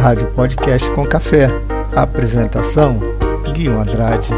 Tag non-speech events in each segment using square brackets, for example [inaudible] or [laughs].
Rádio Podcast com Café. Apresentação: Guilherme Andrade.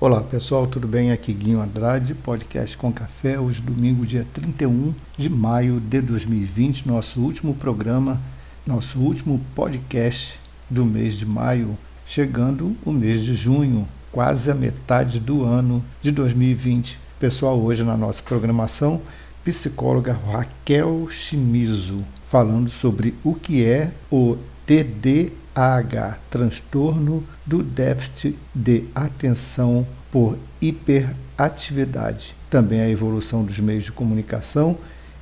Olá pessoal, tudo bem? Aqui Guinho Andrade, podcast com café, hoje domingo, dia 31 de maio de 2020, nosso último programa, nosso último podcast do mês de maio, chegando o mês de junho, quase a metade do ano de 2020. Pessoal, hoje na nossa programação, psicóloga Raquel Chimizo, falando sobre o que é o TDAH, transtorno do déficit de atenção por hiperatividade. Também a evolução dos meios de comunicação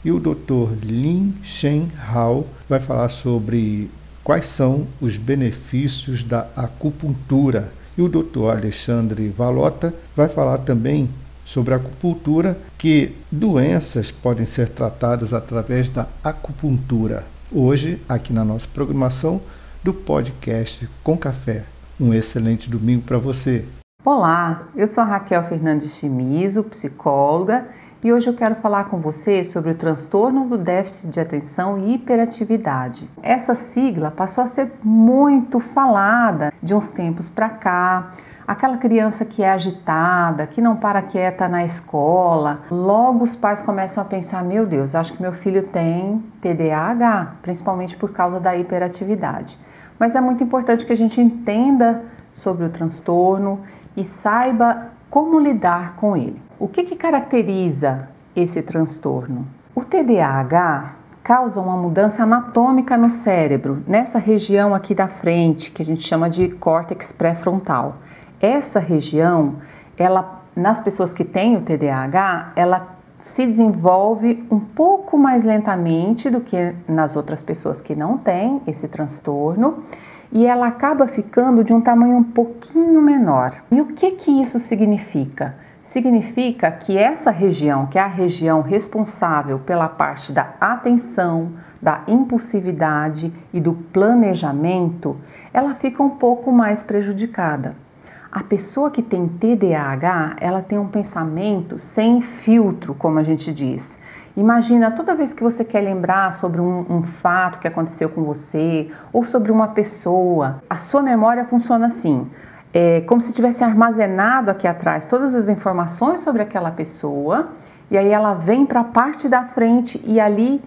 e o Dr. Lin Shen Hao vai falar sobre quais são os benefícios da acupuntura e o doutor Alexandre Valota vai falar também sobre a acupuntura, que doenças podem ser tratadas através da acupuntura. Hoje, aqui na nossa programação do podcast Com Café. Um excelente domingo para você. Olá, eu sou a Raquel Fernandes Chimizo, psicóloga, e hoje eu quero falar com você sobre o transtorno do déficit de atenção e hiperatividade. Essa sigla passou a ser muito falada de uns tempos para cá. Aquela criança que é agitada, que não para quieta na escola, logo os pais começam a pensar: meu Deus, acho que meu filho tem TDAH, principalmente por causa da hiperatividade. Mas é muito importante que a gente entenda sobre o transtorno e saiba como lidar com ele. O que, que caracteriza esse transtorno? O TDAH causa uma mudança anatômica no cérebro, nessa região aqui da frente, que a gente chama de córtex pré-frontal. Essa região, ela nas pessoas que têm o TDAH, ela se desenvolve um pouco mais lentamente do que nas outras pessoas que não têm esse transtorno e ela acaba ficando de um tamanho um pouquinho menor. E o que que isso significa? Significa que essa região, que é a região responsável pela parte da atenção, da impulsividade e do planejamento, ela fica um pouco mais prejudicada. A pessoa que tem TDAH, ela tem um pensamento sem filtro, como a gente diz. Imagina toda vez que você quer lembrar sobre um, um, fato que aconteceu com você ou sobre uma pessoa, a sua memória funciona assim. É como se tivesse armazenado aqui atrás todas as informações sobre aquela pessoa e aí ela vem para a parte da frente e ali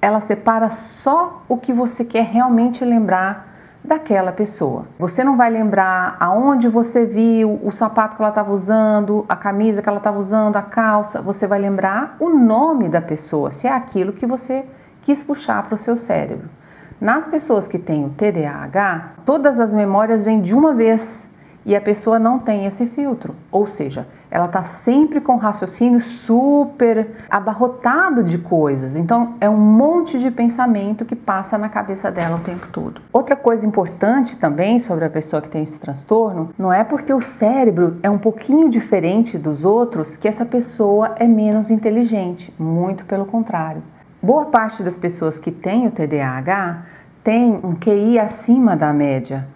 ela separa só o que você quer realmente lembrar daquela pessoa. Você não vai lembrar aonde você viu o sapato que ela estava usando, a camisa que ela estava usando, a calça. Você vai lembrar o nome da pessoa, se é aquilo que você quis puxar para o seu cérebro. Nas pessoas que têm o TDAH, todas as memórias vêm de uma vez e a pessoa não tem esse filtro, ou seja, ela está sempre com raciocínio super abarrotado de coisas. Então é um monte de pensamento que passa na cabeça dela o tempo todo. Outra coisa importante também sobre a pessoa que tem esse transtorno não é porque o cérebro é um pouquinho diferente dos outros que essa pessoa é menos inteligente. Muito pelo contrário. Boa parte das pessoas que têm o TDAH tem um QI acima da média.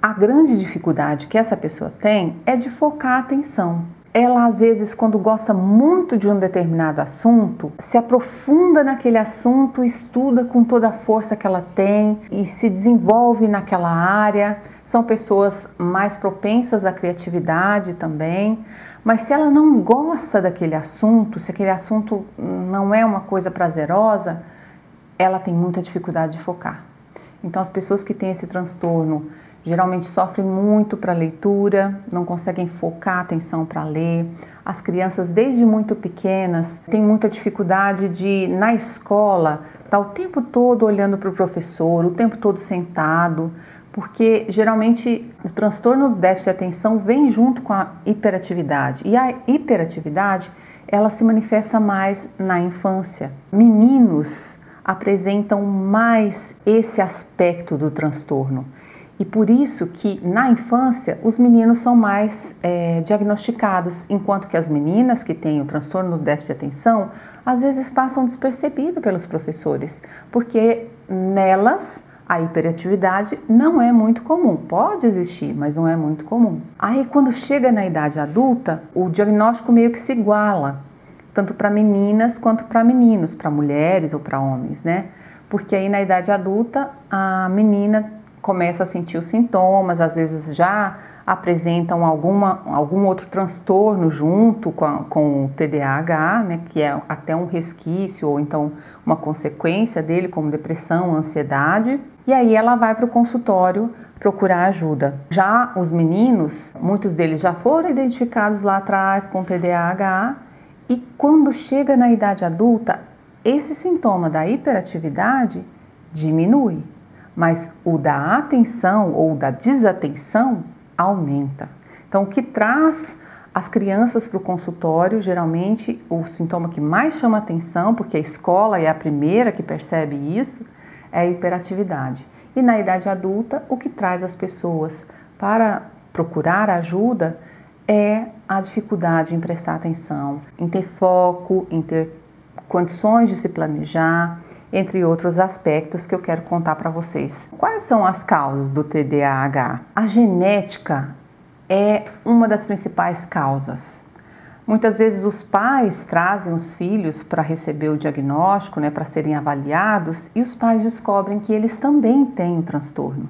A grande dificuldade que essa pessoa tem é de focar a atenção ela às vezes, quando gosta muito de um determinado assunto, se aprofunda naquele assunto, estuda com toda a força que ela tem e se desenvolve naquela área. São pessoas mais propensas à criatividade também. Mas se ela não gosta daquele assunto, se aquele assunto não é uma coisa prazerosa, ela tem muita dificuldade de focar. Então, as pessoas que têm esse transtorno geralmente sofrem muito para leitura, não conseguem focar a atenção para ler. As crianças, desde muito pequenas, têm muita dificuldade de, na escola, estar tá o tempo todo olhando para o professor, o tempo todo sentado, porque geralmente o transtorno do déficit de atenção vem junto com a hiperatividade. E a hiperatividade, ela se manifesta mais na infância. Meninos apresentam mais esse aspecto do transtorno. E por isso que na infância os meninos são mais é, diagnosticados, enquanto que as meninas que têm o transtorno do déficit de atenção às vezes passam despercebido pelos professores, porque nelas A hiperatividade não é muito comum, pode existir, mas não é muito comum. Aí, quando chega na idade adulta, o diagnóstico meio que se iguala, tanto para meninas quanto para meninos, para mulheres ou para homens, né? Porque aí na idade adulta a menina começa a sentir os sintomas, às vezes já apresentam alguma, algum outro transtorno junto com, a, com o TDAH, né, que é até um resquício ou então uma consequência dele, como depressão, ansiedade, e aí ela vai para o consultório procurar ajuda. Já os meninos, muitos deles já foram identificados lá atrás com TDAH, e quando chega na idade adulta, esse sintoma da hiperatividade diminui, mas o da atenção ou da desatenção aumenta. Então, o que traz as crianças para o consultório, geralmente o sintoma que mais chama atenção, porque a escola é a primeira que percebe isso, é a hiperatividade. E na idade adulta, o que traz as pessoas para procurar ajuda é a dificuldade em prestar atenção, em ter foco, em ter condições de se planejar, entre outros aspectos que eu quero contar para vocês. Quais são as causas do TDAH? A genética é uma das principais causas. Muitas vezes os pais trazem os filhos para receber o diagnóstico, né, para serem avaliados, e os pais descobrem que eles também têm o transtorno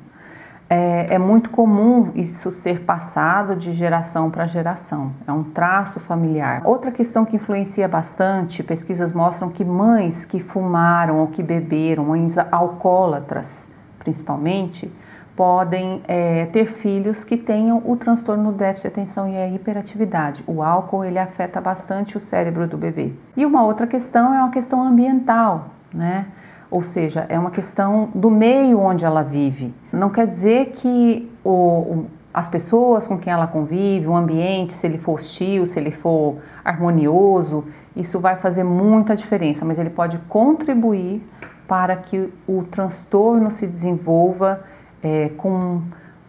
é, é, muito comum isso ser passado de geração para geração, é um traço familiar. Outra questão que influencia bastante, pesquisas mostram que mães que fumaram ou que beberam, mães alcoólatras principalmente, podem é, ter filhos que tenham o transtorno do déficit de atenção e a hiperatividade. O álcool ele afeta bastante o cérebro do bebê. E uma outra questão é uma questão ambiental, né? Ou seja, é uma questão do meio onde ela vive. Não quer dizer que o, as pessoas com quem ela convive, o ambiente, se ele for hostil, se ele for harmonioso, isso vai fazer muita diferença, mas ele pode contribuir para que o transtorno se desenvolva é, com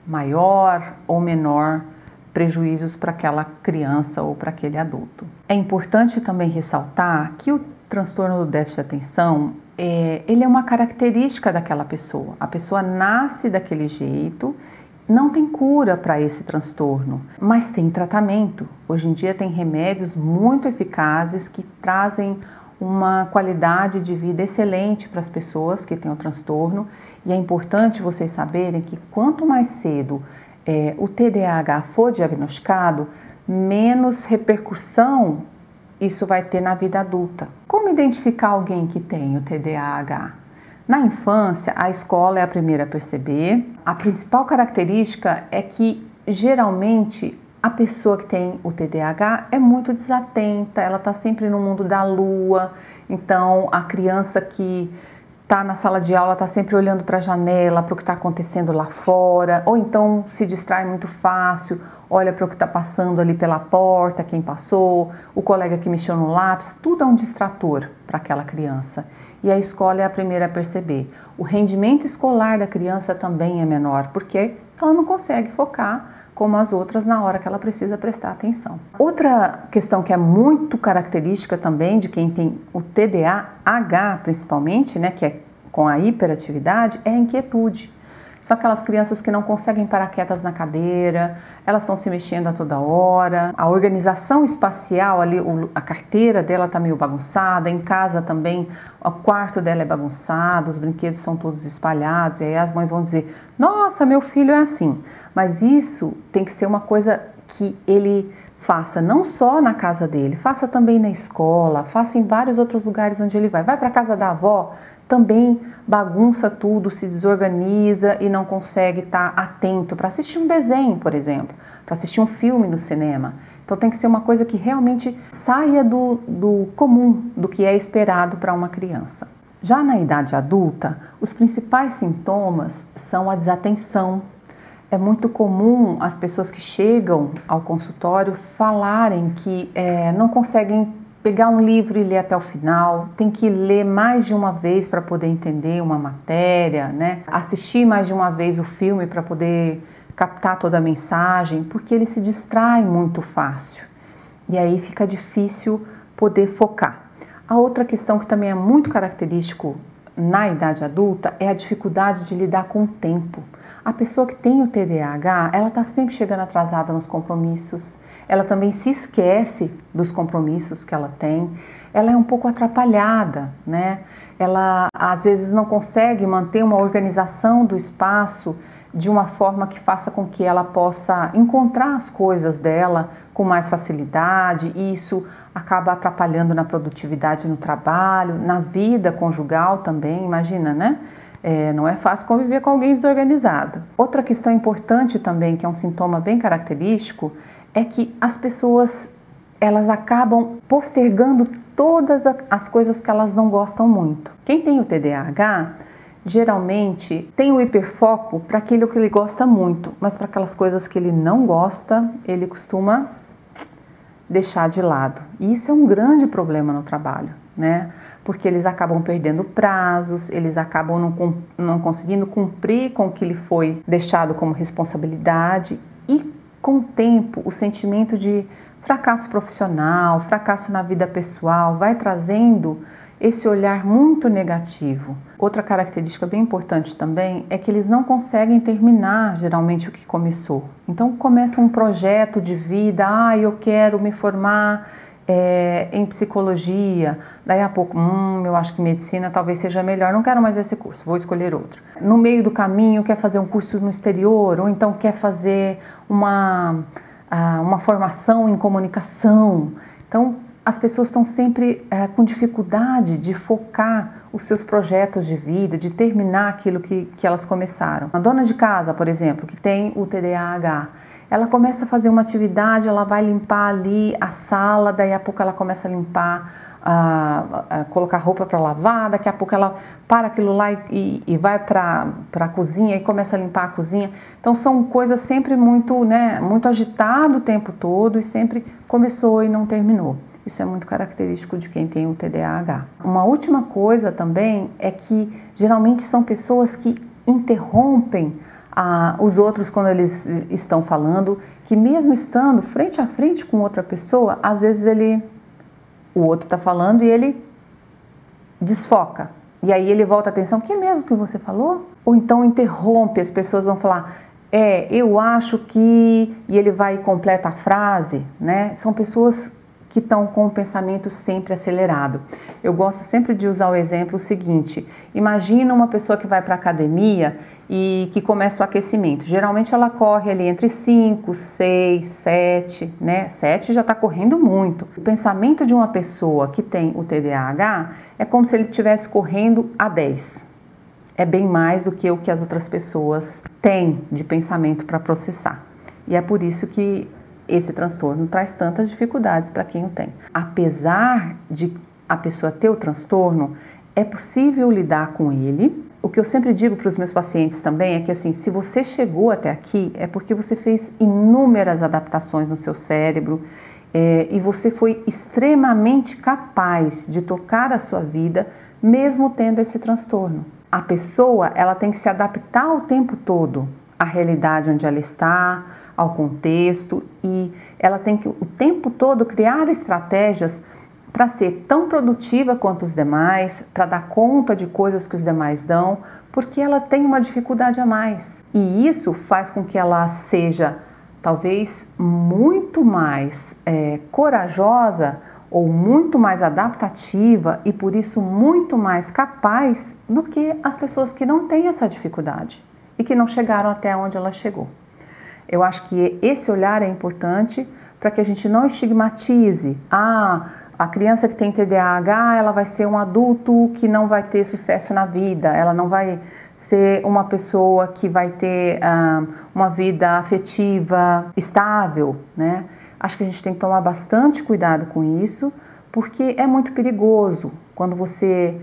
maior ou menor prejuízos para aquela criança ou para aquele adulto. É importante também ressaltar que o transtorno do déficit de atenção é, ele é uma característica daquela pessoa. A pessoa nasce daquele jeito, não tem cura para esse transtorno, mas tem tratamento. Hoje em dia tem remédios muito eficazes que trazem uma qualidade de vida excelente para as pessoas que têm o transtorno. E é importante vocês saberem que quanto mais cedo é, o TDAH for diagnosticado, menos repercussão isso vai ter na vida adulta. Como identificar alguém que tem o TDAH? Na infância, a escola é a primeira a perceber. A principal característica é que geralmente a pessoa que tem o TDAH é muito desatenta, ela está sempre no mundo da lua. Então, a criança que está na sala de aula está sempre olhando para a janela, para o que está acontecendo lá fora, ou então se distrai muito fácil, olha para o que está passando ali pela porta, quem passou, o colega que mexeu no lápis, tudo é um distrator para aquela criança. E a escola é a primeira a perceber. O rendimento escolar da criança também é menor, porque ela não consegue focar como as outras na hora que ela precisa prestar atenção. Outra questão que é muito característica também de quem tem o TDAH, principalmente, né, que é com a hiperatividade, é a inquietude. São aquelas crianças que não conseguem parar quietas na cadeira, elas estão se mexendo a toda hora. A organização espacial ali, a carteira dela está meio bagunçada, em casa também o quarto dela é bagunçado, os brinquedos são todos espalhados, e aí as mães vão dizer: Nossa, meu filho é assim. Mas isso tem que ser uma coisa que ele faça não só na casa dele, faça também na escola, faça em vários outros lugares onde ele vai. Vai para casa da avó, também bagunça tudo, se desorganiza e não consegue estar tá atento para assistir um desenho, por exemplo, para assistir um filme no cinema. Então tem que ser uma coisa que realmente saia do, do comum, do que é esperado para uma criança. Já na idade adulta, os principais sintomas são a desatenção. É muito comum as pessoas que chegam ao consultório falarem que é, não conseguem pegar um livro e ler até o final, tem que ler mais de uma vez para poder entender uma matéria, né? Assistir mais de uma vez o filme para poder captar toda a mensagem, porque ele se distrai muito fácil. E aí fica difícil poder focar. A outra questão que também é muito característico na idade adulta é a dificuldade de lidar com o tempo. A pessoa que tem o TDAH, ela está sempre chegando atrasada nos compromissos, ela também se esquece dos compromissos que ela tem, ela é um pouco atrapalhada, né? Ela às vezes não consegue manter uma organização do espaço de uma forma que faça com que ela possa encontrar as coisas dela com mais facilidade, e isso acaba atrapalhando na produtividade no trabalho, na vida conjugal também, imagina, né? É, não é fácil conviver com alguém desorganizado. Outra questão importante também, que é um sintoma bem característico, é que as pessoas elas acabam postergando todas as coisas que elas não gostam muito. Quem tem o TDAH geralmente tem o hiperfoco para aquilo que ele gosta muito, mas para aquelas coisas que ele não gosta, ele costuma deixar de lado. E isso é um grande problema no trabalho, né? Porque eles acabam perdendo prazos, eles acabam não, não conseguindo cumprir com o que lhe foi deixado como responsabilidade e com o tempo o sentimento de fracasso profissional, fracasso na vida pessoal vai trazendo esse olhar muito negativo. Outra característica bem importante também é que eles não conseguem terminar geralmente o que começou. Então começa um projeto de vida, ah, eu quero me formar é, em psicologia, daí a pouco, hum, eu acho que medicina talvez seja melhor, não quero mais esse curso, vou escolher outro. No meio do caminho quer fazer um curso no exterior, ou então quer fazer uma, uma formação em comunicação. Então as pessoas estão sempre é, com dificuldade de focar os seus projetos de vida, de terminar aquilo que, que elas começaram. A dona de casa, por exemplo, que tem o TDAH, ela começa a fazer uma atividade, ela vai limpar ali a sala, daí a pouco ela começa a limpar, a, a colocar roupa para lavar, daqui a pouco ela para aquilo lá e, e vai para a cozinha e começa a limpar a cozinha. Então são coisas sempre muito, né, muito agitado o tempo todo e sempre começou e não terminou. Isso é muito característico de quem tem o TDAH. Uma última coisa também é que geralmente são pessoas que interrompem ah, os outros quando eles estão falando, que mesmo estando frente a frente com outra pessoa, às vezes ele, o outro está falando e ele desfoca. E aí ele volta a atenção, que é mesmo que você falou? Ou então interrompe, as pessoas vão falar, é, eu acho que, e ele vai e completa a frase, né? São pessoas que estão com o pensamento sempre acelerado. Eu gosto sempre de usar o exemplo seguinte: imagina uma pessoa que vai para a academia e que começa o aquecimento. Geralmente ela corre ali entre 5, 6, 7, né? 7 já está correndo muito. O pensamento de uma pessoa que tem o TDAH é como se ele estivesse correndo a 10. É bem mais do que o que as outras pessoas têm de pensamento para processar. E é por isso que esse transtorno traz tantas dificuldades para quem o tem. Apesar de a pessoa ter o transtorno, é possível lidar com ele. O que eu sempre digo para os meus pacientes também é que assim, se você chegou até aqui, é porque você fez inúmeras adaptações no seu cérebro é, e você foi extremamente capaz de tocar a sua vida, mesmo tendo esse transtorno. A pessoa ela tem que se adaptar o tempo todo à realidade onde ela está, ao contexto e ela tem que o tempo todo criar estratégias para ser tão produtiva quanto os demais, para dar conta de coisas que os demais dão, porque ela tem uma dificuldade a mais. E isso faz com que ela seja talvez muito mais é, corajosa ou muito mais adaptativa e por isso muito mais capaz do que as pessoas que não têm essa dificuldade e que não chegaram até onde ela chegou. Eu acho que esse olhar é importante para que a gente não estigmatize. Ah, a criança que tem TDAH, ela vai ser um adulto que não vai ter sucesso na vida, ela não vai ser uma pessoa que vai ter ah, uma vida afetiva estável, né? Acho que a gente tem que tomar bastante cuidado com isso, porque é muito perigoso quando você,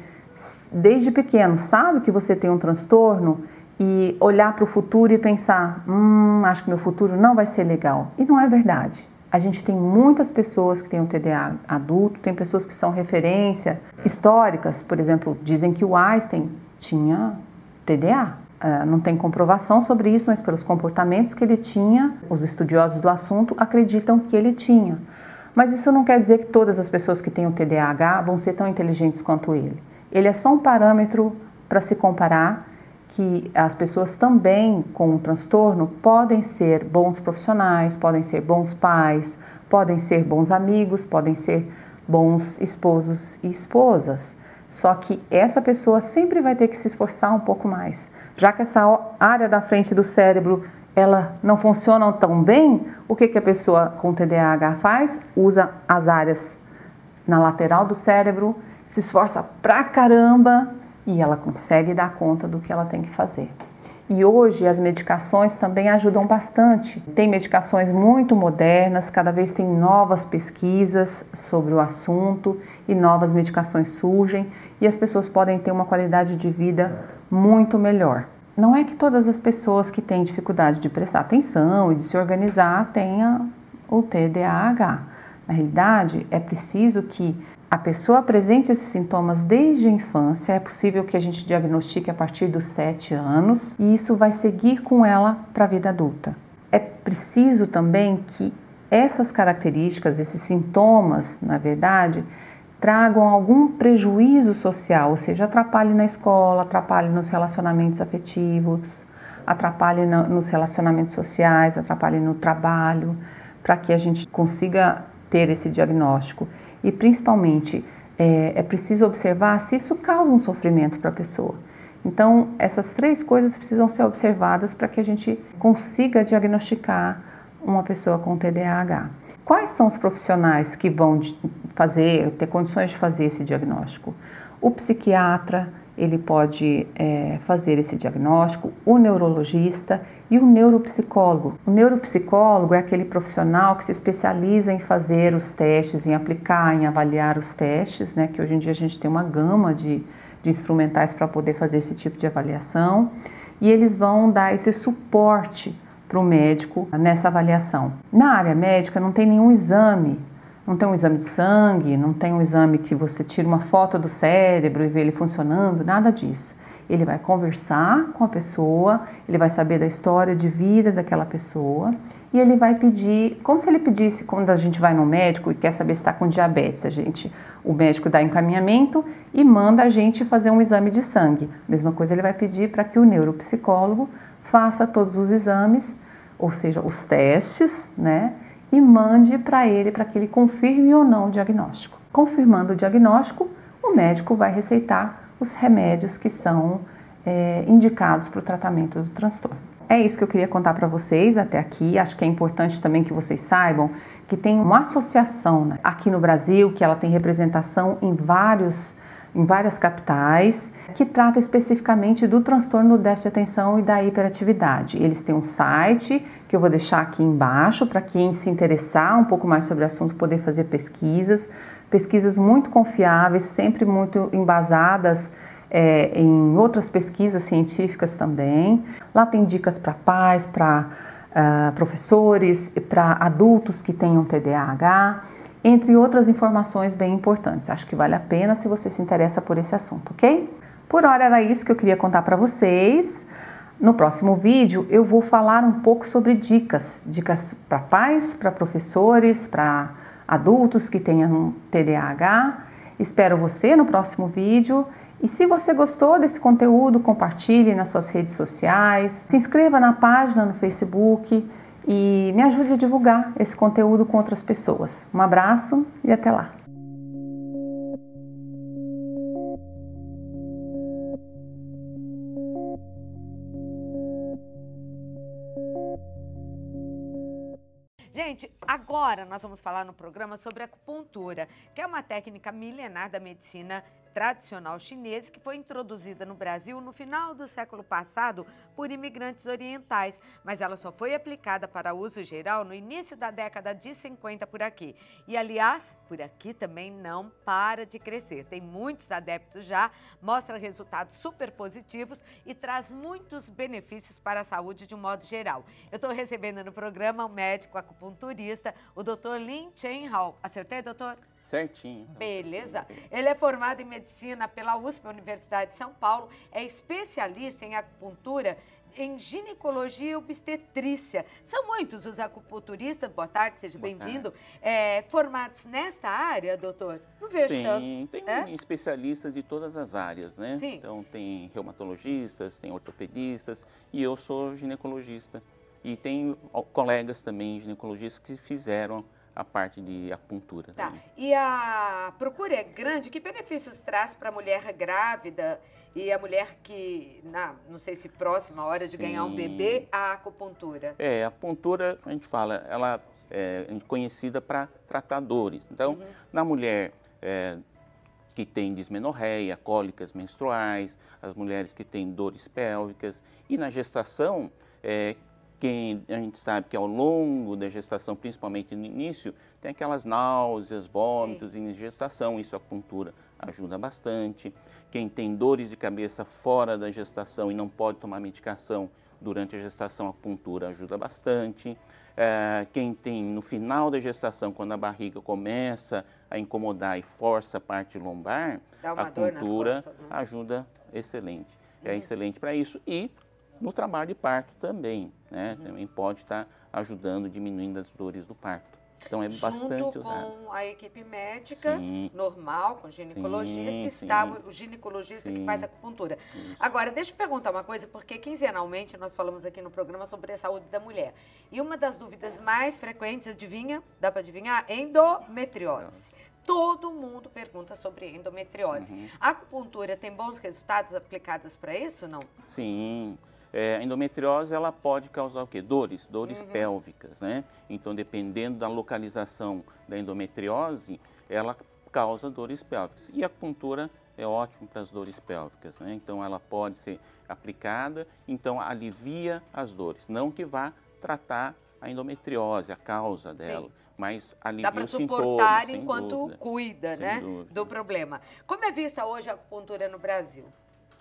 desde pequeno, sabe que você tem um transtorno e olhar para o futuro e pensar: hum, acho que meu futuro não vai ser legal. E não é verdade. A gente tem muitas pessoas que têm um TDA adulto, tem pessoas que são referência históricas, por exemplo, dizem que o Einstein tinha TDA. É, não tem comprovação sobre isso, mas pelos comportamentos que ele tinha, os estudiosos do assunto acreditam que ele tinha. Mas isso não quer dizer que todas as pessoas que têm o TDAH vão ser tão inteligentes quanto ele. ele é só um parâmetro para se comparar que as pessoas também com o transtorno podem ser bons profissionais, podem ser bons pais, podem ser bons amigos, podem ser bons esposos e esposas. Só que essa pessoa sempre vai ter que se esforçar um pouco mais. Já que essa área da frente do cérebro ela não funciona tão bem, o que, que a pessoa com TDAH faz? Usa as áreas na lateral do cérebro, se esforça pra caramba e ela consegue dar conta do que ela tem que fazer. E hoje as medicações também ajudam bastante. Tem medicações muito modernas, cada vez tem novas pesquisas sobre o assunto e novas medicações surgem e as pessoas podem ter uma qualidade de vida muito melhor. Não é que todas as pessoas que têm dificuldade de prestar atenção e de se organizar tenham o TDAH. Na realidade, é preciso que a pessoa apresente esses sintomas desde a infância, é possível que a gente diagnostique a partir dos 7 anos e isso vai seguir com ela para a vida adulta. É preciso também que essas características, esses sintomas, na verdade, tragam algum prejuízo social, ou seja, atrapalhe na escola, atrapalhe nos relacionamentos afetivos, atrapalhe nos relacionamentos sociais, atrapalhe no trabalho, para que a gente consiga ter esse diagnóstico e principalmente é, é preciso observar se isso causa um sofrimento para a pessoa. Então, essas três coisas precisam ser observadas para que a gente consiga diagnosticar uma pessoa com TDAH. Quais são os profissionais que vão fazer, ter condições de fazer esse diagnóstico? O psiquiatra, ele pode é, fazer esse diagnóstico, o neurologista e o neuropsicólogo. O neuropsicólogo é aquele profissional que se especializa em fazer os testes, em aplicar, em avaliar os testes, né? Que hoje em dia a gente tem uma gama de, de instrumentais para poder fazer esse tipo de avaliação. E eles vão dar esse suporte para o médico nessa avaliação. Na área médica não tem nenhum exame não tem um exame de sangue, não tem um exame que você tira uma foto do cérebro e vê ele funcionando, nada disso. Ele vai conversar com a pessoa, ele vai saber da história de vida daquela pessoa e ele vai pedir, como se ele pedisse quando a gente vai no médico e quer saber se está com diabetes, a gente, o médico dá encaminhamento e manda a gente fazer um exame de sangue. Mesma coisa ele vai pedir para que o neuropsicólogo faça todos os exames, ou seja, os testes, né? E mande para ele para que ele confirme ou não o diagnóstico. Confirmando o diagnóstico, o médico vai receitar os remédios que são é, indicados para o tratamento do transtorno. É isso que eu queria contar para vocês até aqui. Acho que é importante também que vocês saibam que tem uma associação né, aqui no Brasil que ela tem representação em vários em várias capitais, que trata especificamente do transtorno do déficit de atenção e da hiperatividade. Eles têm um site que eu vou deixar aqui embaixo para quem se interessar um pouco mais sobre o assunto poder fazer pesquisas pesquisas muito confiáveis, sempre muito embasadas é, em outras pesquisas científicas também. Lá tem dicas para pais, para uh, professores, para adultos que tenham TDAH, entre outras informações bem importantes. Acho que vale a pena se você se interessa por esse assunto, ok? Por hora era isso que eu queria contar para vocês. No próximo vídeo eu vou falar um pouco sobre dicas, dicas para pais, para professores, para adultos que tenham TDAH. Espero você no próximo vídeo. E se você gostou desse conteúdo, compartilhe nas suas redes sociais, se inscreva na página no Facebook e me ajude a divulgar esse conteúdo com outras pessoas. Um abraço e até lá! Gente, agora nós vamos falar no programa sobre acupuntura, que é uma técnica milenar da medicina tradicional chinesa que foi introduzida no Brasil no final do século passado por imigrantes orientais, mas ela só foi aplicada para uso geral no início da década de 50 por aqui. E aliás, por aqui também não para de crescer. Tem muitos adeptos já, mostra resultados super positivos e traz muitos benefícios para a saúde de um modo geral. Eu estou recebendo no programa o médico acupunturista, o Dr. Lin Chen Hao. Acertei, doutor? Certinho. Beleza. Ele é formado em medicina pela USP, Universidade de São Paulo, é especialista em acupuntura em ginecologia e obstetrícia. São muitos os acupunturistas, boa tarde, seja bem-vindo, é, formados nesta área, doutor? Não vejo tem, tantos. Tem é? especialistas de todas as áreas, né? Sim. Então tem reumatologistas, tem ortopedistas e eu sou ginecologista. E tem colegas também ginecologistas que fizeram a parte de acupuntura. Tá. E a procura é grande? Que benefícios traz para a mulher grávida e a mulher que, na, não sei se próxima hora de Sim. ganhar um bebê, a acupuntura? É, a acupuntura, a gente fala, ela é conhecida para tratar dores. Então, uhum. na mulher é, que tem dismenorreia, cólicas menstruais, as mulheres que têm dores pélvicas e na gestação, é, quem a gente sabe que ao longo da gestação, principalmente no início, tem aquelas náuseas, vômitos Sim. em gestação, isso a acupuntura ajuda bastante. Quem tem dores de cabeça fora da gestação e não pode tomar medicação durante a gestação, a acupuntura ajuda bastante. É, quem tem no final da gestação, quando a barriga começa a incomodar e força a parte lombar, a acupuntura costas, né? ajuda excelente. É uhum. É excelente para isso. E no trabalho de parto também, né? Uhum. Também pode estar ajudando, diminuindo as dores do parto. Então é Junto bastante usado. com a equipe médica sim. normal, com ginecologista, sim, está sim. o ginecologista que faz a acupuntura. Isso. Agora, deixa eu perguntar uma coisa, porque quinzenalmente nós falamos aqui no programa sobre a saúde da mulher. E uma das dúvidas mais frequentes, adivinha? Dá para adivinhar? Endometriose. Todo mundo pergunta sobre endometriose. Uhum. A acupuntura tem bons resultados aplicados para isso, não? Sim. É, a endometriose ela pode causar o quê? Dores, dores uhum. pélvicas, né? Então, dependendo da localização da endometriose, ela causa dores pélvicas. E a acupuntura é ótimo para as dores pélvicas, né? Então, ela pode ser aplicada, então alivia as dores. Não que vá tratar a endometriose, a causa dela. Sim. Mas alivia Dá para suportar enquanto dúvida, cuida né, do problema. Como é vista hoje a acupuntura no Brasil?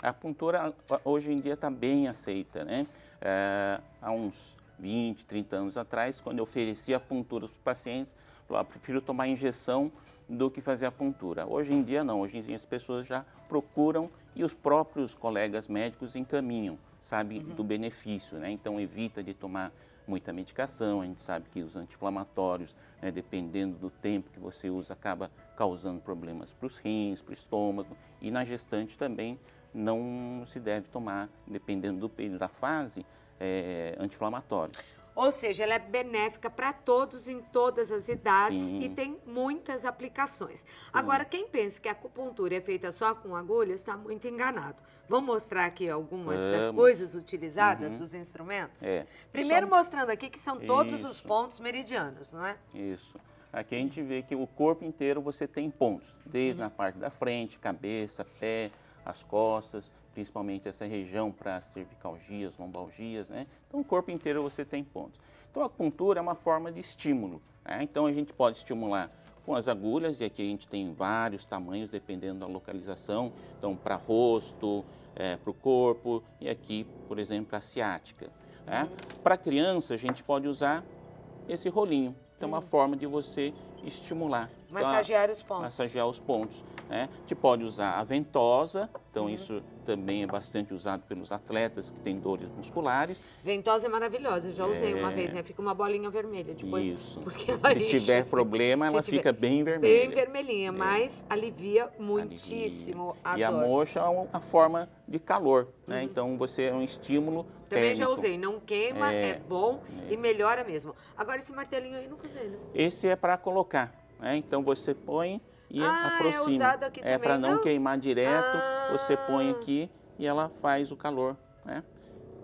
A acupuntura hoje em dia está bem aceita, né? É, há uns 20, 30 anos atrás, quando eu oferecia acupuntura aos pacientes, eu falava, prefiro tomar injeção do que fazer acupuntura. Hoje em dia não, hoje em dia as pessoas já procuram e os próprios colegas médicos encaminham, sabe, uhum. do benefício, né? Então evita de tomar muita medicação, a gente sabe que os anti-inflamatórios, né, dependendo do tempo que você usa, acaba causando problemas para os rins, para o estômago e na gestante também não se deve tomar, dependendo do período da fase, é, anti-inflamatórios. Ou seja, ela é benéfica para todos em todas as idades Sim. e tem muitas aplicações. Sim. Agora, quem pensa que a acupuntura é feita só com agulhas está muito enganado. Vamos mostrar aqui algumas Vamos. das coisas utilizadas, uhum. dos instrumentos? É. Primeiro só... mostrando aqui que são todos Isso. os pontos meridianos, não é? Isso. Aqui a gente vê que o corpo inteiro você tem pontos, desde uhum. na parte da frente, cabeça, pé, as costas, principalmente essa região para cervicalgias, lombalgias, né? Então o corpo inteiro você tem pontos. Então a acupuntura é uma forma de estímulo, né? Então a gente pode estimular com as agulhas, e aqui a gente tem vários tamanhos dependendo da localização, então para rosto, é, para o corpo e aqui, por exemplo, para a ciática. Né? Para criança a gente pode usar esse rolinho, então é uma hum. forma de você estimular. Massagear então, os pontos. Massagear os pontos. Né? A gente pode usar a ventosa, então uhum. isso também é bastante usado pelos atletas que têm dores musculares. Ventosa é maravilhosa, eu já usei é... uma vez, né? Fica uma bolinha vermelha depois. Isso. Porque ela Se tiver assim. problema, ela fica bem vermelha. Bem vermelhinha, é. mas alivia muitíssimo alivia. a e dor. E a moxa é uma forma de calor, né? Uhum. Então você é um estímulo Também térmico. já usei, não queima, é, é bom é. e melhora mesmo. Agora esse martelinho aí nunca usei, né? Esse é para colocar, né? Então você põe e ah, é aproxima. É, é para não, não, queimar direto, ah. você põe aqui e ela faz o calor, né?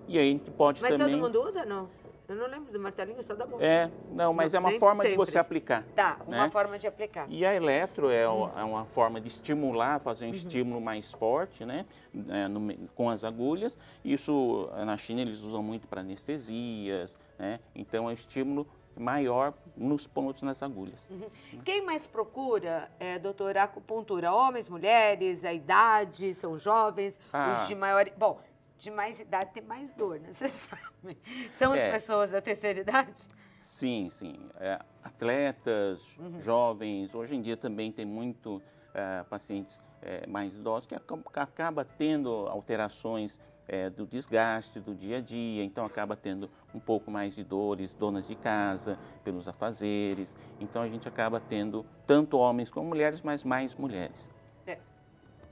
E aí a gente pode Mas também... Mas todo mundo usa, não? Eu não lembro do martelinho, só da boca. É, não, mas não, é uma forma de você aplicar. Tá, uma né? forma de aplicar. E a eletro é, hum. é uma forma de estimular, fazer um uhum. estímulo mais forte, né? É, no, com as agulhas. Isso, na China, eles usam muito para anestesias, né? Então, é um estímulo maior nos pontos nas agulhas. Uhum. Quem mais procura, é, doutor, acupuntura? Homens, mulheres, a idade, são jovens, ah. os de maior... Bom, de mais idade tem mais dor, né? [laughs] Você sabe. São as é. pessoas da terceira idade? Sim, sim. É, atletas, uhum. jovens, hoje em dia também tem muito é, pacientes é, mais idosos que acaba, acaba tendo alterações é, do desgaste do dia a dia, então acaba tendo um pouco mais de dores, donas de casa, pelos afazeres. Então a gente acaba tendo tanto homens como mulheres, mas mais mulheres. É.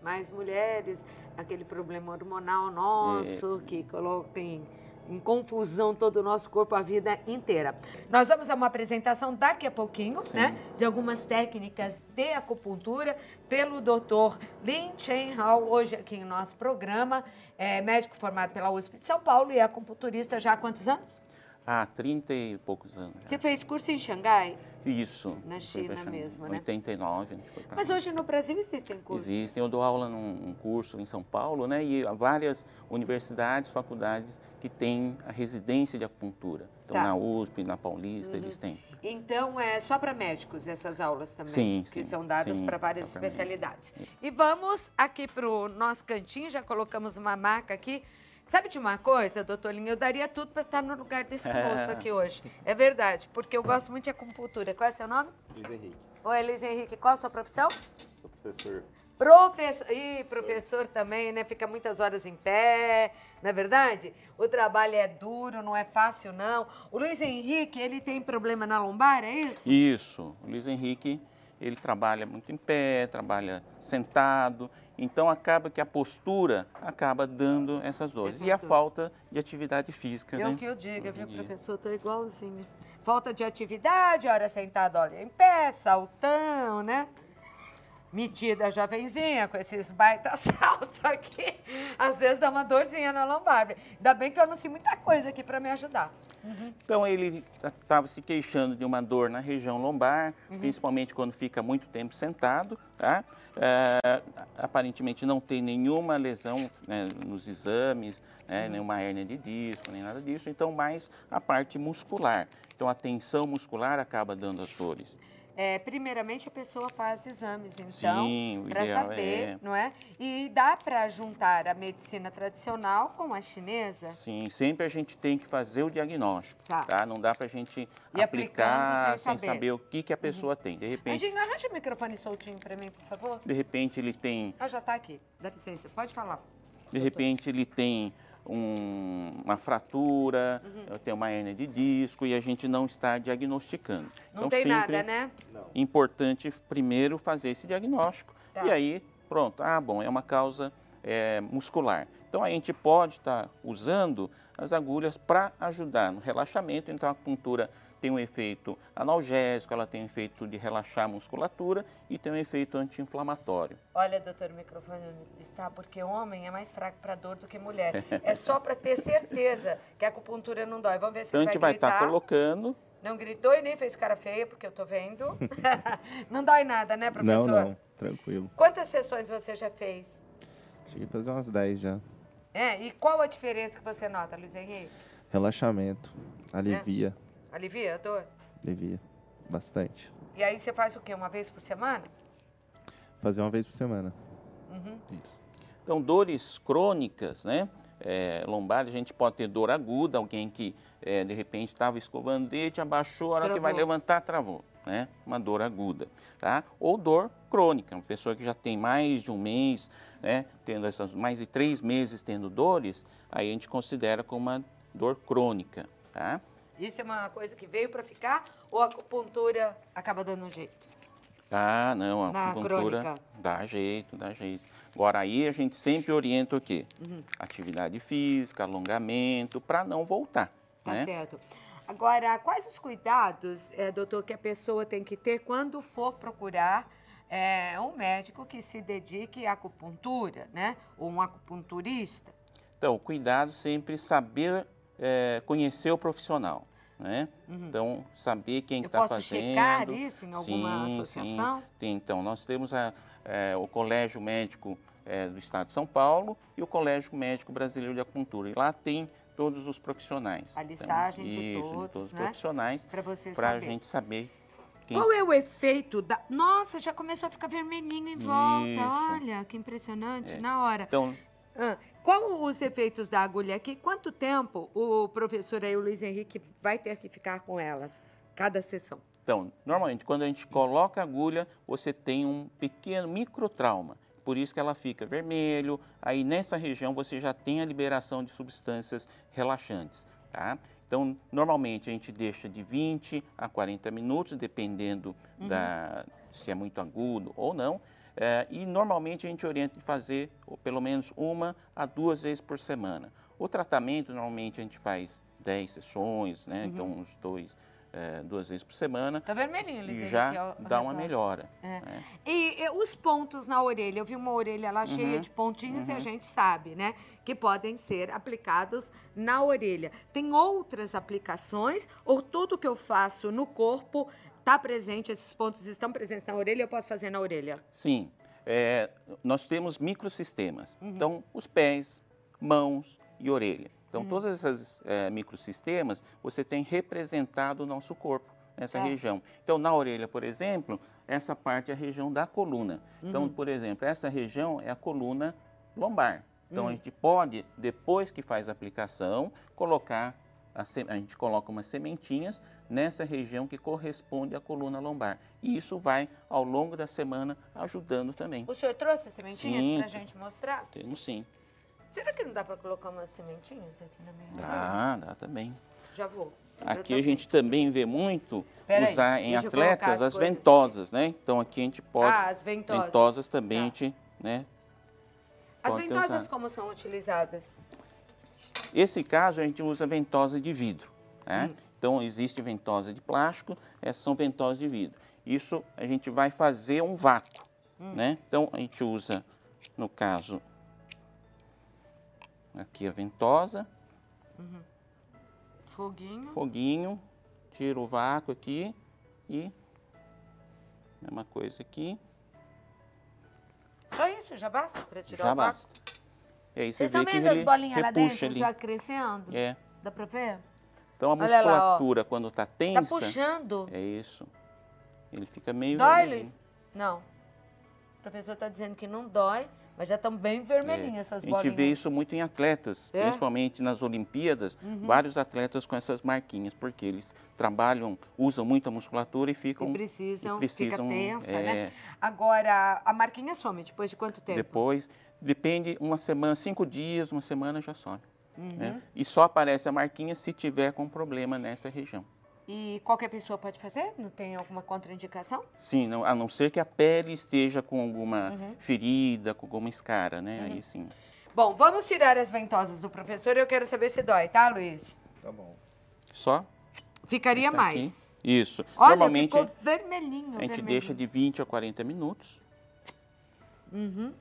Mais mulheres, aquele problema hormonal nosso É. que coloca em, em confusão todo o nosso corpo a vida inteira. Nós vamos a uma apresentação daqui a pouquinho, Sim. né? De algumas técnicas de acupuntura pelo Dr. Lin Chen Hao, hoje aqui em nosso programa. É médico formado pela USP de São Paulo e é acupunturista já há quantos anos? Há 30 e poucos anos. Você fez curso em Xangai? Isso. Na China mesmo, né? 89, a gente foi pra Mas hoje no Brasil existem cursos. Existem, eu dou aula num, curso em São Paulo, né? E há várias universidades, faculdades que têm a residência de acupuntura. Então, Tá. na USP, na Paulista, eles têm. Então, é só para médicos essas aulas também, Sim, que sim, são dadas para várias especialidades. E vamos aqui para o nosso cantinho, já colocamos uma maca aqui. Sabe de uma coisa, doutor Linho? Eu daria tudo para estar no lugar desse moço aqui hoje. É verdade, porque eu gosto muito de acupuntura. Qual é seu nome? Luiz Henrique, Oi, Elis Henrique, qual a sua profissão? sou professor. Professor, Ih, professor também, né? Fica muitas horas em pé, não é verdade? O trabalho é duro, não é fácil, não. O Luiz Henrique, ele tem problema na lombar, é isso? Isso. O Luiz Henrique, ele trabalha muito em pé, trabalha sentado, então acaba que a postura acaba dando essas dores. Essas e a dores. falta de atividade física, É né? o que eu diga, viu, professor? Tô igualzinho. Falta de atividade, hora sentado, olha, em pé, saltão, né? Metida jovenzinha com esses baita [laughs] saltos aqui. Às vezes dá uma dorzinha na lombar. Ainda bem que eu anuncio muita coisa aqui para me ajudar. Então ele estava se queixando de uma dor na região lombar, Uhum. principalmente quando fica muito tempo sentado, tá? É, aparentemente não tem nenhuma lesão né, nos exames, né, Uhum. nenhuma hérnia de disco, nem nada disso, então mais a parte muscular. Então a tensão muscular acaba dando as dores. É, primeiramente, a pessoa faz exames, então, para saber, é- não é? E dá para juntar a medicina tradicional com a chinesa? Sim, sempre a gente tem que fazer o diagnóstico, Tá. tá? Não dá para a gente E aplicar sem sem saber. saber. o que, que a pessoa tem. De repente, Imagina, arranja o microfone soltinho para mim, por favor. de repente ele tem Ah, já está aqui. Dá licença, pode falar. De repente ele tem um- uma fratura, Uhum. tem uma hernia de disco e a gente não está diagnosticando. Não então tem sempre nada, né? importante primeiro fazer esse diagnóstico Tá. e aí pronto, ah bom, é uma causa é, muscular. Então a gente pode estar usando as agulhas para ajudar no relaxamento. Então a acupuntura tem um efeito analgésico, ela tem um efeito de relaxar a musculatura e tem um efeito anti-inflamatório. Olha, doutor, o microfone está porque homem é mais fraco para dor do que mulher. [laughs] É só para ter certeza que a acupuntura não dói. Vamos ver se Então a ele gente vai vai estar gritar. colocando Não gritou e nem fez cara feia, porque eu tô vendo. [laughs] não dói nada, né, Não, professor? não, tranquilo. Quantas sessões você já fez? Cheguei a fazer umas 10 já. É, e qual a diferença que você nota, Luiz Henrique? Relaxamento, alivia, Alivia a dor? alivia bastante. E aí você faz o quê? Uma vez por semana? Fazer uma vez por semana. Uhum. Isso. Então, dores crônicas, né? É, lombar, a gente pode ter dor aguda, alguém que é, de repente estava escovando o dente, abaixou, a hora que vai Travou. levantar, travou, né? Uma dor aguda, tá? Ou dor crônica, uma pessoa que já tem mais de um mês, né? Tendo essas, mais de três meses tendo dores, aí a gente considera como uma dor crônica, tá? Isso é uma coisa que veio para ficar ou a acupuntura acaba dando um jeito? Ah, não, a Na acupuntura crônica. dá jeito, dá jeito. Agora aí a gente sempre orienta o quê? Uhum. Atividade física, alongamento, para não voltar, Tá né? certo. Agora, quais os cuidados, eh, doutor, que a pessoa tem que ter quando for procurar eh, um médico que se dedique à acupuntura, né? Ou um acupunturista? Então, o cuidado sempre saber é, conhecer o profissional, né? Então, saber quem Uhum. Está fazendo. checar isso em alguma Sim, associação? Sim. Tem, então, nós temos a, é, o Colégio Médico é, do Estado de São Paulo e o Colégio Médico Brasileiro de Acupuntura. E lá tem todos os profissionais. A listagem de isso, todos, todos os né? profissionais, Para a gente saber quem Qual é o efeito da. Nossa, já começou a ficar vermelhinho em volta. Isso. Olha, que impressionante. É. Na hora. Então, Ah, qual os efeitos da agulha aqui? Quanto tempo o professor aí, o Luiz Henrique, vai ter que ficar com elas? Cada sessão. Então, normalmente, quando a gente coloca a agulha, você tem um pequeno microtrauma. por isso que ela fica vermelho. Aí nessa região você já tem a liberação de substâncias relaxantes, tá? Então, normalmente a gente deixa de 20 a 40 minutos, dependendo uhum. da, se é muito agudo ou não. É, e normalmente a gente orienta de fazer pelo menos uma a duas vezes por semana. O tratamento, normalmente a gente faz 10 sessões, né? Uhum. Então, uns dois, é, duas vezes por semana. Tá vermelhinho, Liz, E já dá uma melhora. É. Né? E, e, os pontos na orelha? Eu vi uma orelha lá cheia uhum. de pontinhos uhum. e a uhum. gente sabe, né? Que podem ser aplicados na orelha. Tem outras aplicações ou tudo que eu faço no corpo está presente, esses pontos estão presentes na orelha, eu posso fazer na orelha? Sim. É, nós temos microsistemas. Uhum. Então, os pés, mãos e orelha. Então, uhum. todos esses é, microsistemas você tem representado o nosso corpo nessa é. região. Então, na orelha, por exemplo, essa parte é a região da coluna. Então, uhum. por exemplo, essa região é a coluna lombar. Então, a uhum. gente pode, depois que faz a aplicação, colocar, a, a gente coloca umas sementinhas nessa região que corresponde à coluna lombar. E isso vai, ao longo da semana, ajudando também. O senhor trouxe as sementinhas para a gente mostrar? Temos sim. Será que não dá para colocar umas sementinhas aqui na minha Dá, dá também. Já vou. Aqui a gente também vê muito Pera usar aí, em atletas as, as ventosas, né? Então aqui a gente pode. Ah, as ventosas. Ventosas também tá. a gente, né? As ventosas como são utilizadas? Esse caso a gente usa ventosa de vidro, né? Hum. Então existe ventosa de plástico, essas são ventosas de vidro. Isso a gente vai fazer um vácuo, hum. né? Então a gente usa, no caso, Aqui a ventosa. Uhum. Foguinho. Foguinho. Tira o vácuo aqui e mesma coisa aqui. Só isso, já basta para tirar já o vácuo? basta. E aí você Vocês estão vendo as bolinhas lá dentro ali. já crescendo? É. Dá para ver? Então a musculatura lá, quando está tensa... Tá puxando. É isso. Ele fica meio... Dói, Luiz? Não. O professor está dizendo que não dói, mas já estão bem vermelhinhas é. essas bolinhas. A gente vê isso muito em atletas, é? principalmente nas Olimpíadas, uhum. vários atletas com essas marquinhas, porque eles trabalham, usam muita musculatura e ficam... E precisam, e precisam fica tensa, é... né? Agora, a marquinha some depois de quanto tempo? Depois, depende, uma semana, cinco dias, uma semana já some. Uhum. Né? E só aparece a marquinha se tiver com problema nessa região. E qualquer pessoa pode fazer? Não tem alguma contraindicação? Sim, não, a não ser que a pele esteja com alguma uhum. ferida, com alguma escara, né? Uhum. Aí sim. Bom, vamos tirar as ventosas do professor e eu quero saber se dói, tá, Luiz? Tá bom. Só? Ficaria mais. Aqui. Isso. Olha, Normalmente, ficou vermelhinho. A gente vermelhinho. deixa de 20 a 40 minutos. Uhum.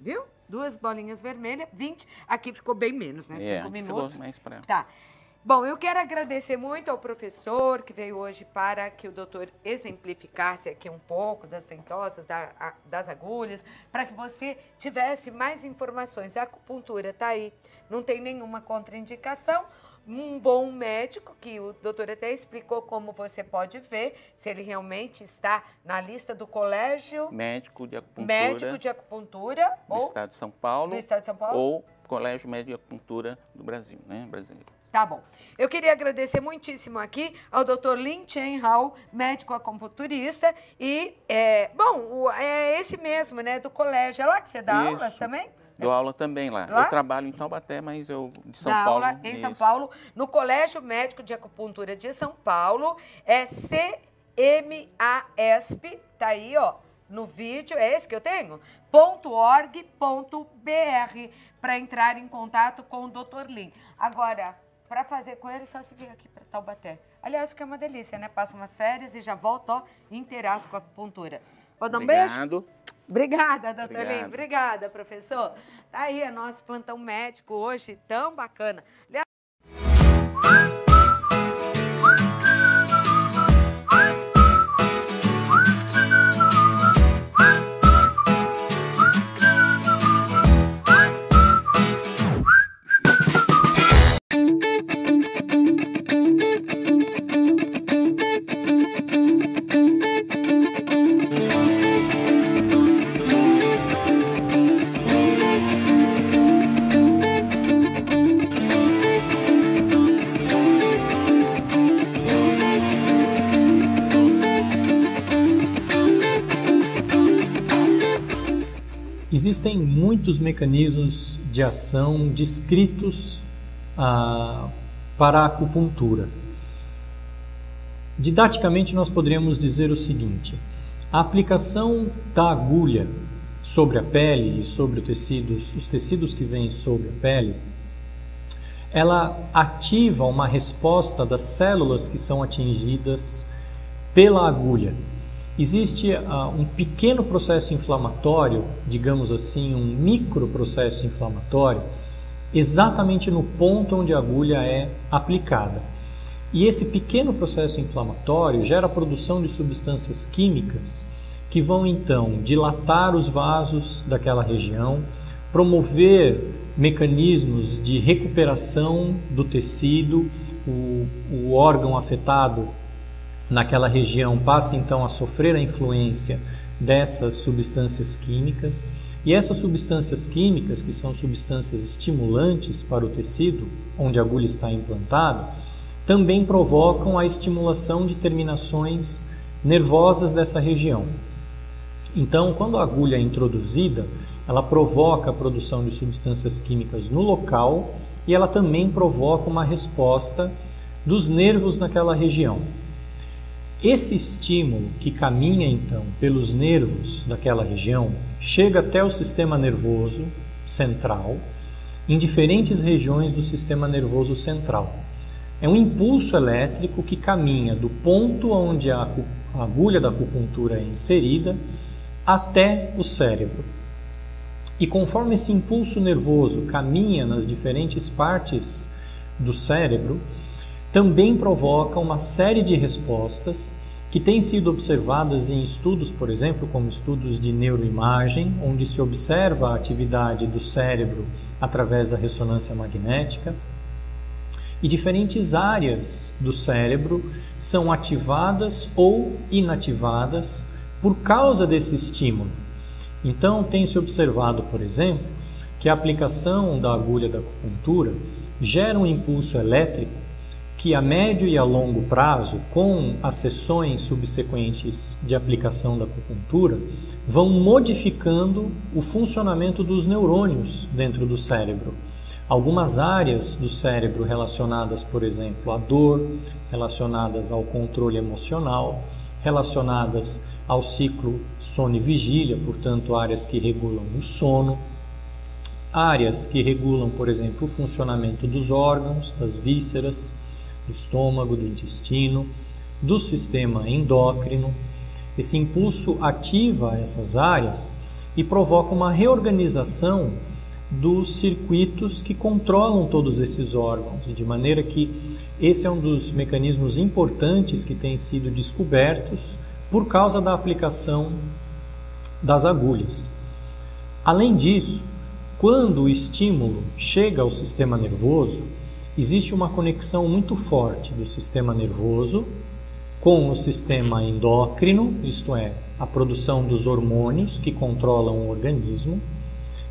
Viu? Duas bolinhas vermelhas, 20. Aqui ficou bem menos, né? É, Cinco minutos. Ficou mais pra... Tá. Bom, eu quero agradecer muito ao professor que veio hoje para que o doutor exemplificasse aqui um pouco das ventosas, da, a, das agulhas, para que você tivesse mais informações. A acupuntura está aí, não tem nenhuma contraindicação. Um bom médico, que o doutor até explicou como você pode ver, se ele realmente está na lista do colégio médico de acupuntura, médico de acupuntura do ou, Estado de São Paulo, do Estado de São Paulo ou Colégio Médico de Acupuntura do Brasil, né, brasileiro. Tá bom. Eu queria agradecer muitíssimo aqui ao Dr. Lin Chen Hao, médico acupunturista. E, é, bom, é esse mesmo, né, do colégio. É lá que você dá Isso. aulas também? Dou aula também lá. lá. Eu trabalho em Taubaté, mas eu de São dá Paulo. Aula em Isso. São Paulo, no Colégio Médico de Acupuntura de São Paulo. É CMASP, tá aí, ó no vídeo, é esse que eu tenho? .org.br para entrar em contato com o Dr. Lin. Agora, para fazer com ele, só se vir aqui para Taubaté. Aliás, o que é uma delícia, né? Passa umas férias e já volta, ó, inteiraço com a acupuntura. Pode dar um Obrigado. beijo? Obrigada, doutor Obrigado. Obrigada, professor. Tá aí, é nosso plantão médico hoje, tão bacana. Existem muitos mecanismos de ação descritos ah, para a acupuntura. Didaticamente, nós poderíamos dizer o seguinte: a aplicação da agulha sobre a pele e sobre tecidos, os tecidos que vêm sobre a pele, ela ativa uma resposta das células que são atingidas pela agulha. Existe uh, um pequeno processo inflamatório, digamos assim, um micro processo inflamatório, exatamente no ponto onde a agulha é aplicada. E esse pequeno processo inflamatório gera a produção de substâncias químicas que vão então dilatar os vasos daquela região, promover mecanismos de recuperação do tecido, o, o órgão afetado naquela região passa então a sofrer a influência dessas substâncias químicas. E essas substâncias químicas, que são substâncias estimulantes para o tecido onde a agulha está implantada, também provocam a estimulação de terminações nervosas dessa região. Então, quando a agulha é introduzida, ela provoca a produção de substâncias químicas no local e ela também provoca uma resposta dos nervos naquela região. Esse estímulo que caminha então pelos nervos daquela região chega até o sistema nervoso central em diferentes regiões do sistema nervoso central. É um impulso elétrico que caminha do ponto onde a agulha da acupuntura é inserida até o cérebro. E conforme esse impulso nervoso caminha nas diferentes partes do cérebro, também provoca uma série de respostas que têm sido observadas em estudos, por exemplo, como estudos de neuroimagem, onde se observa a atividade do cérebro através da ressonância magnética. E diferentes áreas do cérebro são ativadas ou inativadas por causa desse estímulo. Então, tem se observado, por exemplo, que a aplicação da agulha da acupuntura gera um impulso elétrico que a médio e a longo prazo, com as sessões subsequentes de aplicação da acupuntura, vão modificando o funcionamento dos neurônios dentro do cérebro. Algumas áreas do cérebro relacionadas, por exemplo, à dor, relacionadas ao controle emocional, relacionadas ao ciclo sono e vigília, portanto, áreas que regulam o sono, áreas que regulam, por exemplo, o funcionamento dos órgãos, das vísceras, do estômago, do intestino, do sistema endócrino. Esse impulso ativa essas áreas e provoca uma reorganização dos circuitos que controlam todos esses órgãos, de maneira que esse é um dos mecanismos importantes que têm sido descobertos por causa da aplicação das agulhas. Além disso, quando o estímulo chega ao sistema nervoso, existe uma conexão muito forte do sistema nervoso com o sistema endócrino, isto é, a produção dos hormônios que controlam o organismo,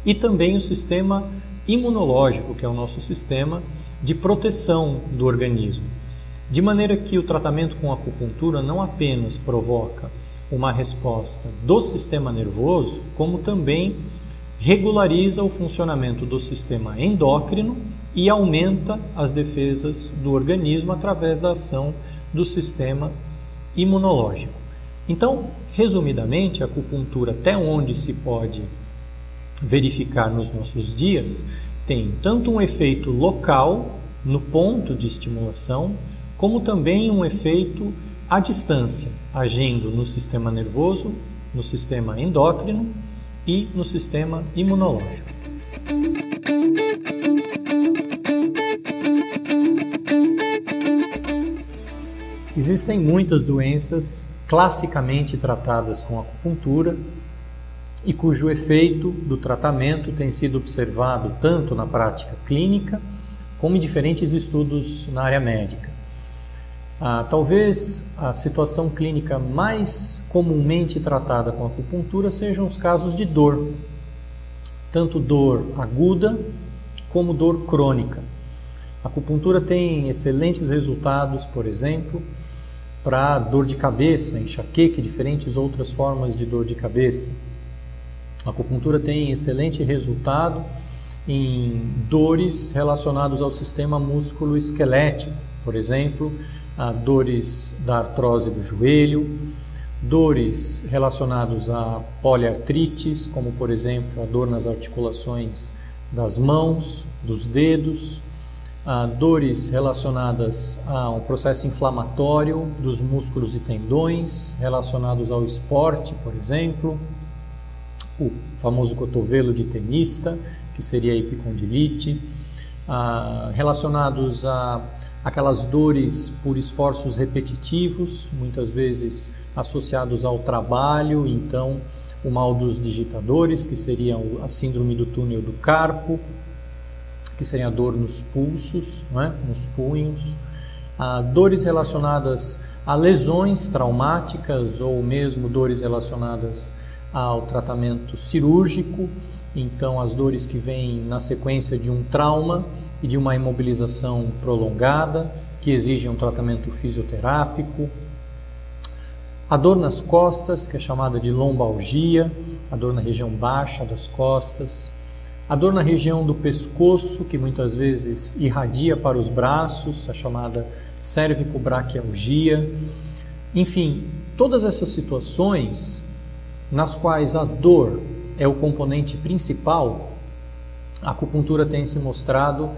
e também o sistema imunológico, que é o nosso sistema de proteção do organismo. De maneira que o tratamento com acupuntura não apenas provoca uma resposta do sistema nervoso, como também regulariza o funcionamento do sistema endócrino e aumenta as defesas do organismo através da ação do sistema imunológico. Então, resumidamente, a acupuntura, até onde se pode verificar nos nossos dias, tem tanto um efeito local no ponto de estimulação, como também um efeito à distância, agindo no sistema nervoso, no sistema endócrino e no sistema imunológico. Existem muitas doenças classicamente tratadas com acupuntura e cujo efeito do tratamento tem sido observado tanto na prática clínica como em diferentes estudos na área médica. Ah, talvez a situação clínica mais comumente tratada com acupuntura sejam os casos de dor, tanto dor aguda como dor crônica. A acupuntura tem excelentes resultados, por exemplo, para dor de cabeça, enxaqueca e diferentes outras formas de dor de cabeça. A acupuntura tem excelente resultado em dores relacionadas ao sistema músculo-esquelético, por exemplo, dores da artrose do joelho, dores relacionadas a poliartrites, como por exemplo a dor nas articulações das mãos, dos dedos, dores relacionadas a um processo inflamatório dos músculos e tendões, relacionados ao esporte, por exemplo, o famoso cotovelo de tenista, que seria a epicondilite, relacionados a aquelas dores por esforços repetitivos, muitas vezes associados ao trabalho, então o mal dos digitadores, que seria a síndrome do túnel do carpo, que seria a dor nos pulsos, é? nos punhos, ah, dores relacionadas a lesões traumáticas ou mesmo dores relacionadas ao tratamento cirúrgico, então as dores que vêm na sequência de um trauma e de uma imobilização prolongada, que exigem um tratamento fisioterápico. A dor nas costas, que é chamada de lombalgia, a dor na região baixa das costas. A dor na região do pescoço, que muitas vezes irradia para os braços, a chamada cervicobraquialgia. Enfim, todas essas situações nas quais a dor é o componente principal, a acupuntura tem se mostrado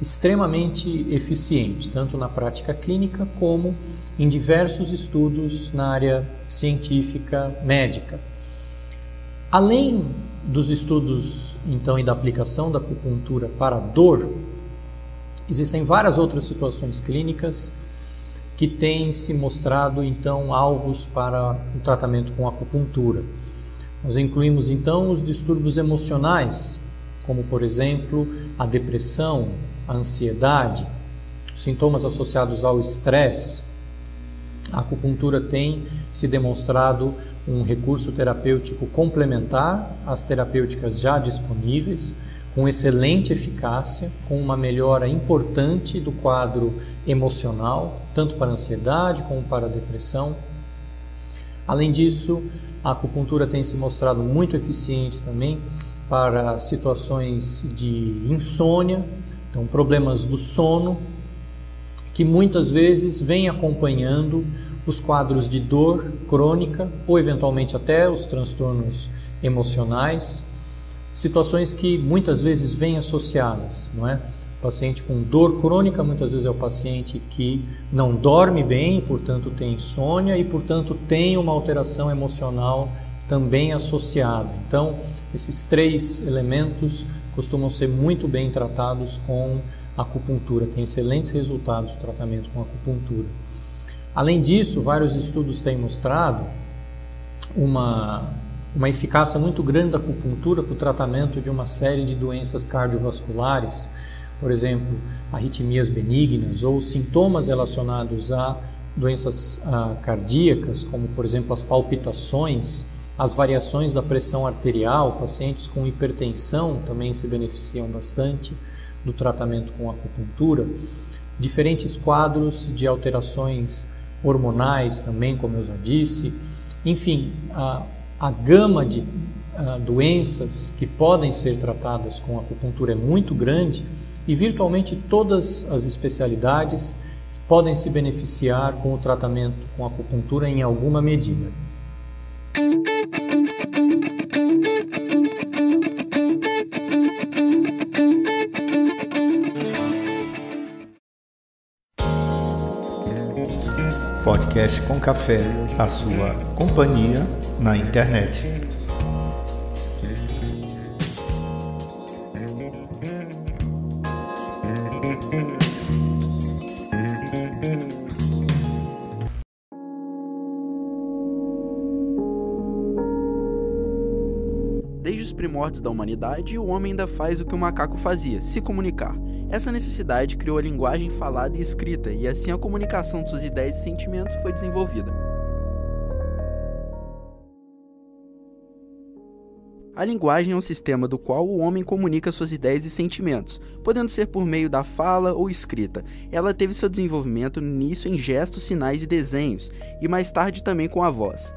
extremamente eficiente, tanto na prática clínica como em diversos estudos na área científica médica. Além dos estudos, então, e da aplicação da acupuntura para dor, existem várias outras situações clínicas que têm se mostrado, então, alvos para o tratamento com acupuntura. Nós incluímos, então, os distúrbios emocionais, como, por exemplo, a depressão, a ansiedade, sintomas associados ao estresse. A acupuntura tem se demonstrado um recurso terapêutico complementar às terapêuticas já disponíveis, com excelente eficácia, com uma melhora importante do quadro emocional, tanto para a ansiedade como para a depressão. Além disso, a acupuntura tem se mostrado muito eficiente também para situações de insônia, então problemas do sono, que muitas vezes vêm acompanhando os quadros de dor crônica ou eventualmente até os transtornos emocionais, situações que muitas vezes vêm associadas, não é? O paciente com dor crônica muitas vezes é o paciente que não dorme bem, portanto tem insônia e portanto tem uma alteração emocional também associada. Então, esses três elementos costumam ser muito bem tratados com acupuntura, tem excelentes resultados o tratamento com acupuntura. Além disso, vários estudos têm mostrado uma, uma eficácia muito grande da acupuntura para o tratamento de uma série de doenças cardiovasculares, por exemplo, arritmias benignas ou sintomas relacionados a doenças cardíacas, como por exemplo as palpitações, as variações da pressão arterial, pacientes com hipertensão também se beneficiam bastante do tratamento com acupuntura, diferentes quadros de alterações hormonais também, como eu já disse. Enfim, a, a gama de a, doenças que podem ser tratadas com acupuntura é muito grande e virtualmente todas as especialidades podem se beneficiar com o tratamento com acupuntura em alguma medida. Podcast com Café, a sua companhia na internet. Desde os primórdios da humanidade, o homem ainda faz o que o macaco fazia: se comunicar. Essa necessidade criou a linguagem falada e escrita, e assim a comunicação de suas ideias e sentimentos foi desenvolvida. A linguagem é um sistema do qual o homem comunica suas ideias e sentimentos, podendo ser por meio da fala ou escrita. Ela teve seu desenvolvimento no início em gestos, sinais e desenhos, e mais tarde também com a voz.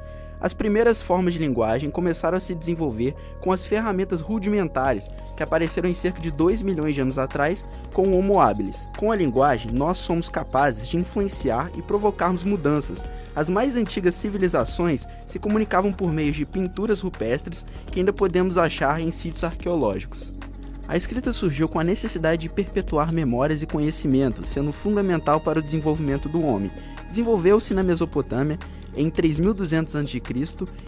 As primeiras formas de linguagem começaram a se desenvolver com as ferramentas rudimentares, que apareceram em cerca de 2 milhões de anos atrás com o Homo habilis. Com a linguagem, nós somos capazes de influenciar e provocarmos mudanças. As mais antigas civilizações se comunicavam por meio de pinturas rupestres que ainda podemos achar em sítios arqueológicos. A escrita surgiu com a necessidade de perpetuar memórias e conhecimentos, sendo fundamental para o desenvolvimento do homem. Desenvolveu-se na Mesopotâmia em 3200 a.C.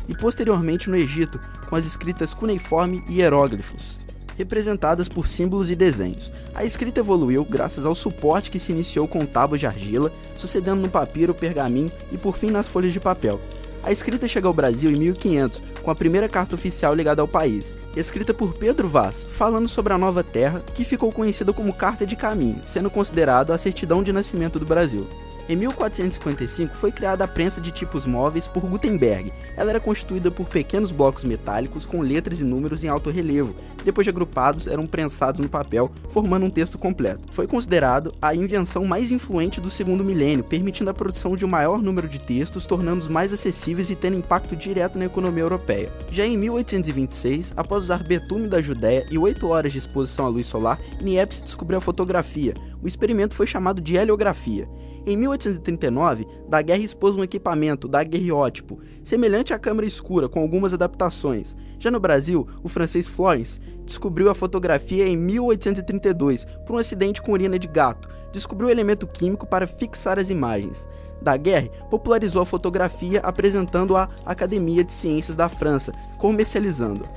e posteriormente no Egito, com as escritas cuneiforme e hieróglifos, representadas por símbolos e desenhos. A escrita evoluiu graças ao suporte que se iniciou com tábuas de argila, sucedendo no papiro, pergaminho e por fim nas folhas de papel. A escrita chega ao Brasil em 1500, com a primeira carta oficial ligada ao país, escrita por Pedro Vaz, falando sobre a nova terra, que ficou conhecida como Carta de Caminho, sendo considerado a certidão de nascimento do Brasil. Em 1455 foi criada a prensa de tipos móveis por Gutenberg. Ela era constituída por pequenos blocos metálicos com letras e números em alto relevo, depois de agrupados eram prensados no papel, formando um texto completo. Foi considerado a invenção mais influente do segundo milênio, permitindo a produção de um maior número de textos, tornando-os mais acessíveis e tendo impacto direto na economia europeia. Já em 1826, após usar betume da Judéia e oito horas de exposição à luz solar, Niepce descobriu a fotografia. O experimento foi chamado de heliografia. Em 1839, Daguerre expôs um equipamento, daguerreótipo, semelhante à câmera escura, com algumas adaptações. Já no Brasil, o francês Florence descobriu a fotografia em 1832 por um acidente com urina de gato. Descobriu o elemento químico para fixar as imagens. Daguerre popularizou a fotografia apresentando a Academia de Ciências da França, comercializando.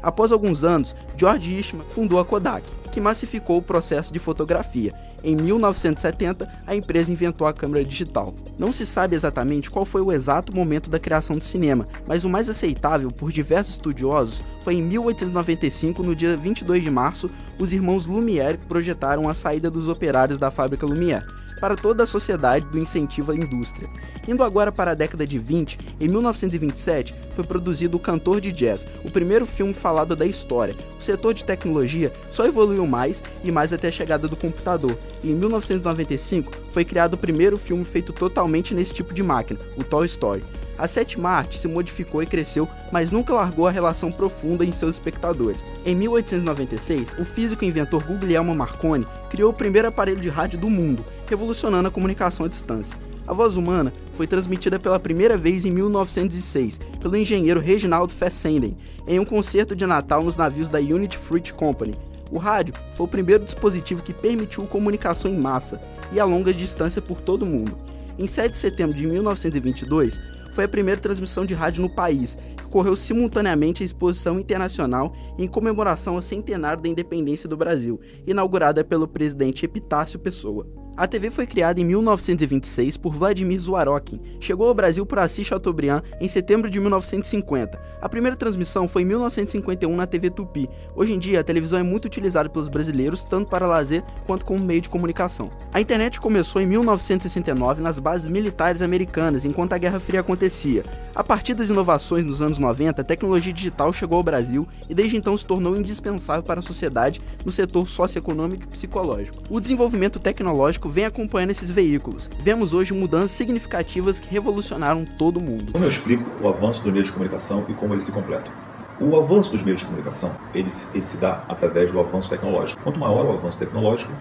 Após alguns anos, George Eastman fundou a Kodak, que massificou o processo de fotografia. Em 1970, a empresa inventou a câmera digital. Não se sabe exatamente qual foi o exato momento da criação do cinema, mas o mais aceitável por diversos estudiosos foi em 1895, no dia 22 de março, os irmãos Lumière projetaram a saída dos operários da fábrica Lumière para toda a sociedade do incentivo à indústria. Indo agora para a década de 20, em 1927 foi produzido O Cantor de Jazz, o primeiro filme falado da história. O setor de tecnologia só evoluiu mais e mais até a chegada do computador. E em 1995 foi criado o primeiro filme feito totalmente nesse tipo de máquina, o Toy Story. A sétima arte se modificou e cresceu, mas nunca largou a relação profunda em seus espectadores. Em 1896, o físico e inventor Guglielmo Marconi criou o primeiro aparelho de rádio do mundo, revolucionando a comunicação à distância. A voz humana foi transmitida pela primeira vez em 1906 pelo engenheiro Reginald Fessenden em um concerto de Natal nos navios da Unity Fruit Company. O rádio foi o primeiro dispositivo que permitiu comunicação em massa e a longa distância por todo o mundo. Em 7 de setembro de 1922, foi a primeira transmissão de rádio no país, que ocorreu simultaneamente à exposição internacional em comemoração ao centenário da independência do Brasil, inaugurada pelo presidente Epitácio Pessoa. A TV foi criada em 1926 por Vladimir Zwarokin. Chegou ao Brasil por Assis Chateaubriand em setembro de 1950. A primeira transmissão foi em 1951 na TV Tupi. Hoje em dia, a televisão é muito utilizada pelos brasileiros, tanto para lazer quanto como meio de comunicação. A internet começou em 1969 nas bases militares americanas, enquanto a Guerra Fria acontecia. A partir das inovações nos anos 90, a tecnologia digital chegou ao Brasil e desde então se tornou indispensável para a sociedade no setor socioeconômico e psicológico. O desenvolvimento tecnológico vem acompanhando esses veículos. Vemos hoje mudanças significativas que revolucionaram todo o mundo. Como eu explico o avanço dos meios de comunicação e como eles se completam? O avanço dos meios de comunicação, ele, ele se dá através do avanço tecnológico. Quanto maior o avanço tecnológico,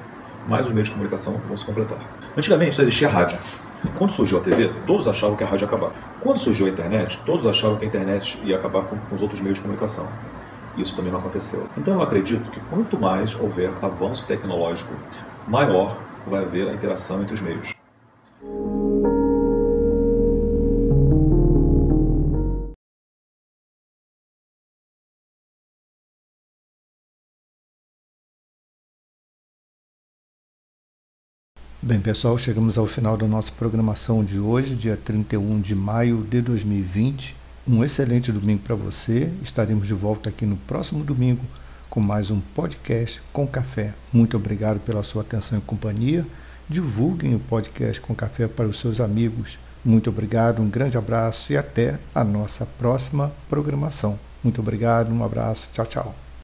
mais os meios de comunicação vão se completar. Antigamente só existia rádio. Quando surgiu a TV, todos achavam que a rádio ia acabar. Quando surgiu a internet, todos achavam que a internet ia acabar com, com os outros meios de comunicação. Isso também não aconteceu. Então eu acredito que quanto mais houver avanço tecnológico, maior vai haver a interação entre os meios. Bem, pessoal, chegamos ao final da nossa programação de hoje, dia 31 de maio de 2020. Um excelente domingo para você. Estaremos de volta aqui no próximo domingo com mais um podcast com café. Muito obrigado pela sua atenção e companhia. Divulguem o podcast com café para os seus amigos. Muito obrigado, um grande abraço e até a nossa próxima programação. Muito obrigado, um abraço, tchau, tchau.